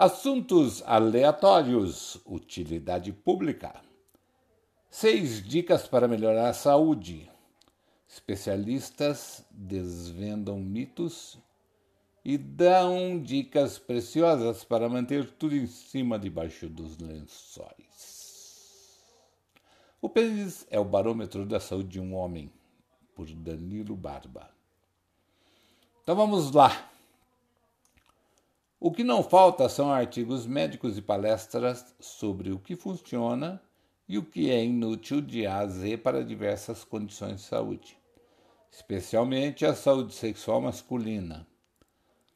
Assuntos aleatórios, utilidade pública. Seis dicas para melhorar a saúde. Especialistas desvendam mitos e dão dicas preciosas para manter tudo em cima debaixo dos lençóis. O pênis é o barômetro da saúde de um homem, por Danilo Barba. Então vamos lá. O que não falta são artigos médicos e palestras sobre o que funciona e o que é inútil de A a Z para diversas condições de saúde, especialmente a saúde sexual masculina.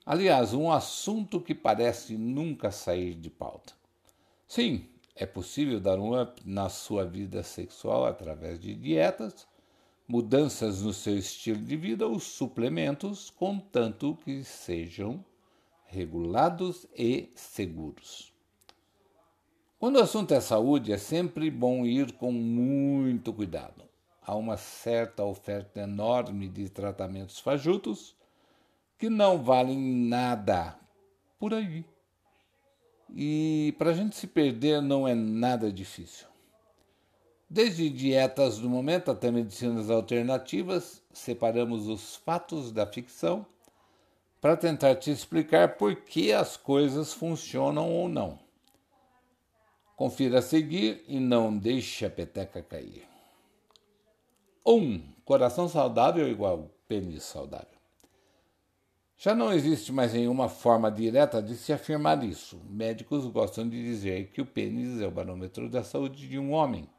Aliás, um assunto que parece nunca sair de pauta. Sim, é possível dar um up na sua vida sexual através de dietas, mudanças no seu estilo de vida ou suplementos, contanto que sejam regulados e seguros. Quando o assunto é saúde, é sempre bom ir com muito cuidado. Há uma certa oferta enorme de tratamentos fajutos que não valem nada por aí. E para a gente se perder não é nada difícil. Desde dietas do momento até medicinas alternativas, separamos os fatos da ficção para tentar te explicar por que as coisas funcionam ou não. Confira a seguir e não deixe a peteca cair. 1. Um, coração saudável igual pênis saudável. Já não existe mais nenhuma forma direta de se afirmar isso. Médicos gostam de dizer que o pênis é o barômetro da saúde de um homem.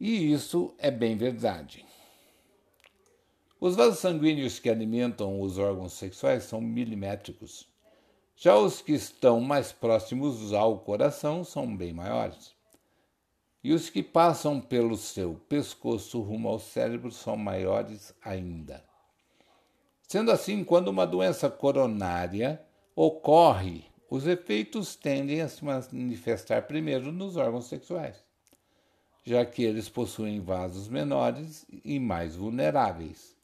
E isso é bem verdade. Os vasos sanguíneos que alimentam os órgãos sexuais são milimétricos. Já os que estão mais próximos ao coração são bem maiores. E os que passam pelo seu pescoço rumo ao cérebro são maiores ainda. Sendo assim, quando uma doença coronária ocorre, os efeitos tendem a se manifestar primeiro nos órgãos sexuais, já que eles possuem vasos menores e mais vulneráveis.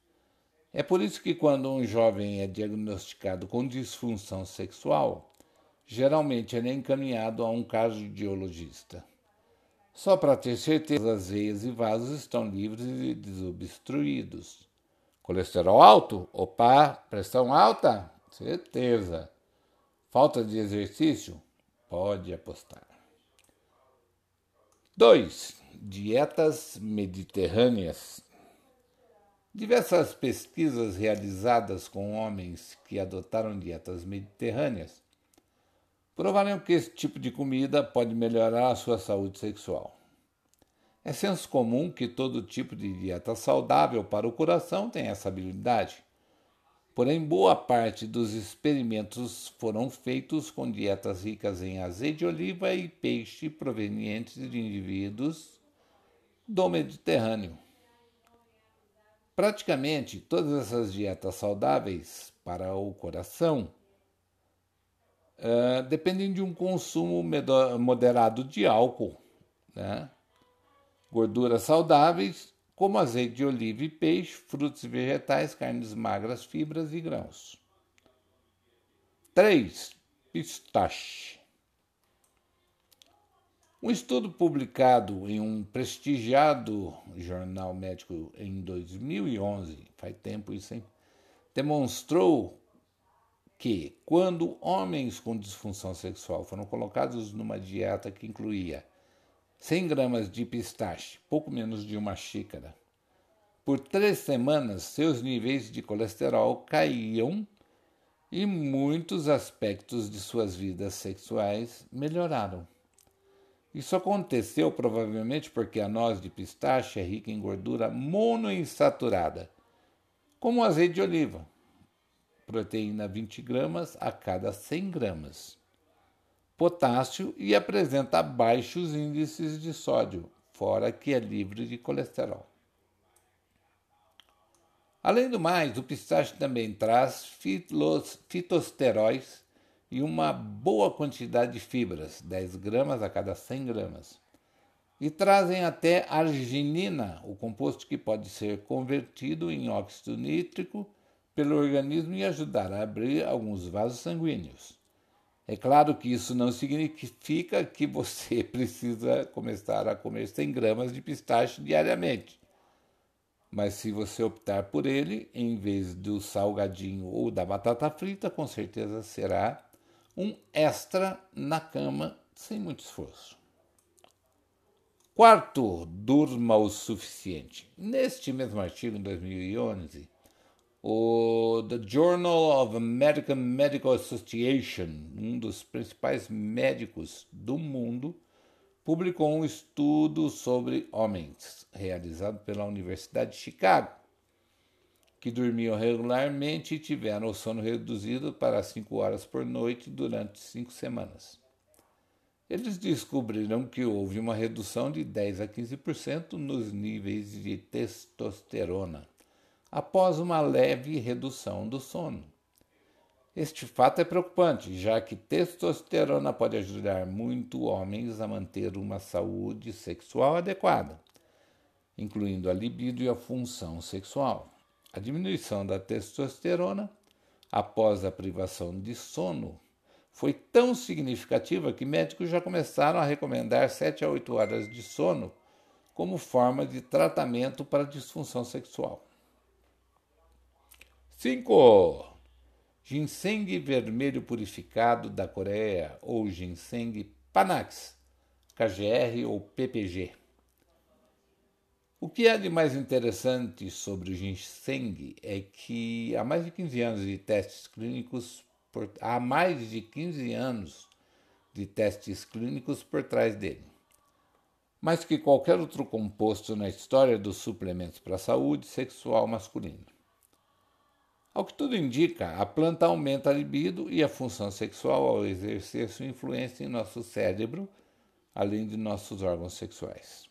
É por isso que, quando um jovem é diagnosticado com disfunção sexual, geralmente ele é encaminhado a um cardiologista. Só para ter certeza, as veias e vasos estão livres e desobstruídos. Colesterol alto? Opa! Pressão alta? Certeza. Falta de exercício? Pode apostar. 2. Dietas mediterrâneas. Diversas pesquisas realizadas com homens que adotaram dietas mediterrâneas provaram que esse tipo de comida pode melhorar a sua saúde sexual. É senso comum que todo tipo de dieta saudável para o coração tem essa habilidade. Porém, boa parte dos experimentos foram feitos com dietas ricas em azeite de oliva e peixe provenientes de indivíduos do Mediterrâneo. Praticamente todas essas dietas saudáveis para o coração uh, dependem de um consumo moderado de álcool, né? gorduras saudáveis, como azeite de oliva e peixe, frutos e vegetais, carnes magras, fibras e grãos. 3. Pistache. Um estudo publicado em um prestigiado jornal médico em 2011, faz tempo isso, hein? Demonstrou que quando homens com disfunção sexual foram colocados numa dieta que incluía 100 gramas de pistache, pouco menos de uma xícara, por três semanas seus níveis de colesterol caíam e muitos aspectos de suas vidas sexuais melhoraram. Isso aconteceu provavelmente porque a noz de pistache é rica em gordura monoinsaturada, como o azeite de oliva, proteína 20 gramas a cada 100 gramas, potássio e apresenta baixos índices de sódio, fora que é livre de colesterol. Além do mais, o pistache também traz fitosteróis e uma boa quantidade de fibras, 10 gramas a cada 100 gramas. E trazem até arginina, o composto que pode ser convertido em óxido nítrico pelo organismo e ajudar a abrir alguns vasos sanguíneos. É claro que isso não significa que você precisa começar a comer 100 gramas de pistache diariamente. Mas se você optar por ele, em vez do salgadinho ou da batata frita, com certeza será um extra na cama sem muito esforço. Quarto, durma o suficiente. Neste mesmo artigo, em 2011, o The Journal of American Medical Association, um dos principais médicos do mundo, publicou um estudo sobre homens, realizado pela Universidade de Chicago, que dormiam regularmente e tiveram o sono reduzido para 5 horas por noite durante cinco semanas. Eles descobriram que houve uma redução de 10 a 15% nos níveis de testosterona após uma leve redução do sono. Este fato é preocupante, já que testosterona pode ajudar muito homens a manter uma saúde sexual adequada, incluindo a libido e a função sexual. A diminuição da testosterona após a privação de sono foi tão significativa que médicos já começaram a recomendar 7 a 8 horas de sono como forma de tratamento para disfunção sexual. 5. Ginseng vermelho purificado da Coreia ou ginseng Panax, KGR ou PPG. O que há de mais interessante sobre o ginseng é que há mais de 15 anos de testes clínicos por, há mais de 15 anos de testes clínicos por trás dele. Mais que qualquer outro composto na história dos suplementos para a saúde sexual masculina. Ao que tudo indica, a planta aumenta a libido e a função sexual ao exercer sua influência em nosso cérebro, além de nossos órgãos sexuais.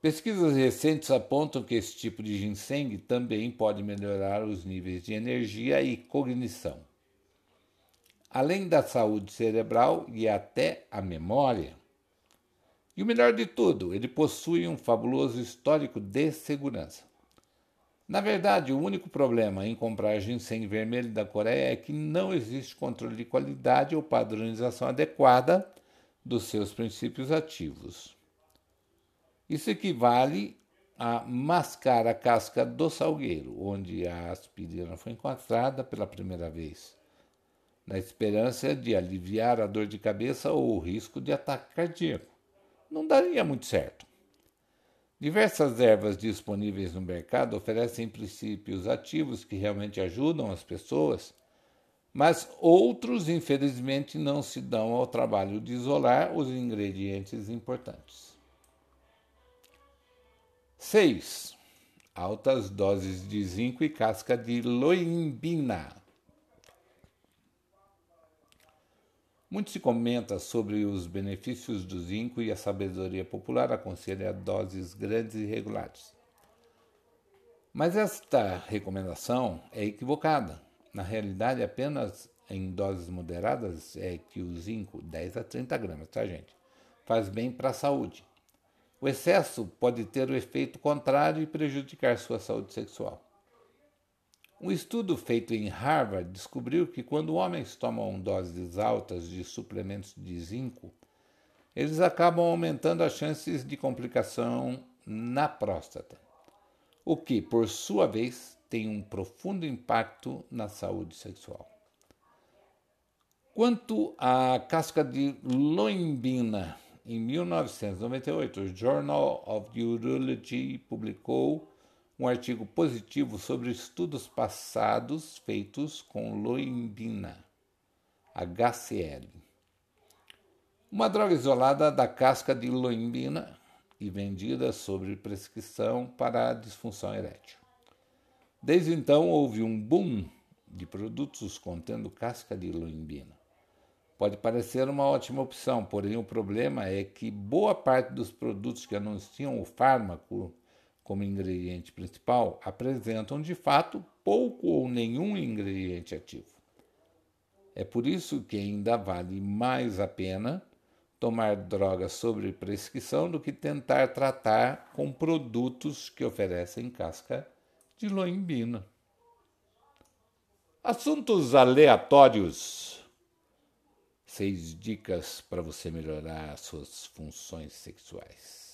Pesquisas recentes apontam que esse tipo de ginseng também pode melhorar os níveis de energia e cognição, além da saúde cerebral e até a memória. E o melhor de tudo, ele possui um fabuloso histórico de segurança. Na verdade, o único problema em comprar ginseng vermelho da Coreia é que não existe controle de qualidade ou padronização adequada dos seus princípios ativos. Isso equivale a mascar a casca do salgueiro, onde a aspirina foi encontrada pela primeira vez, na esperança de aliviar a dor de cabeça ou o risco de ataque cardíaco. Não daria muito certo. Diversas ervas disponíveis no mercado oferecem princípios ativos que realmente ajudam as pessoas, mas outros, infelizmente, não se dão ao trabalho de isolar os ingredientes importantes. 6. Altas doses de zinco e casca de loimbina. Muito se comenta sobre os benefícios do zinco e a sabedoria popular aconselha doses grandes e regulares. Mas esta recomendação é equivocada. Na realidade, apenas em doses moderadas é que o zinco, 10 a 30 gramas, tá, gente? Faz bem para a saúde. O excesso pode ter o efeito contrário e prejudicar sua saúde sexual. Um estudo feito em Harvard descobriu que quando homens tomam doses altas de suplementos de zinco, eles acabam aumentando as chances de complicação na próstata, o que, por sua vez, tem um profundo impacto na saúde sexual. Quanto à casca de loimbina, em 1998, o Journal of Urology publicou um artigo positivo sobre estudos passados feitos com loimbina, HCl. Uma droga isolada da casca de loimbina e vendida sob prescrição para a disfunção erétil. Desde então houve um boom de produtos contendo casca de loimbina. Pode parecer uma ótima opção, porém o problema é que boa parte dos produtos que anunciam o fármaco como ingrediente principal apresentam de fato pouco ou nenhum ingrediente ativo. É por isso que ainda vale mais a pena tomar drogas sob prescrição do que tentar tratar com produtos que oferecem casca de loimbina. Assuntos aleatórios. Seis dicas para você melhorar as suas funções sexuais.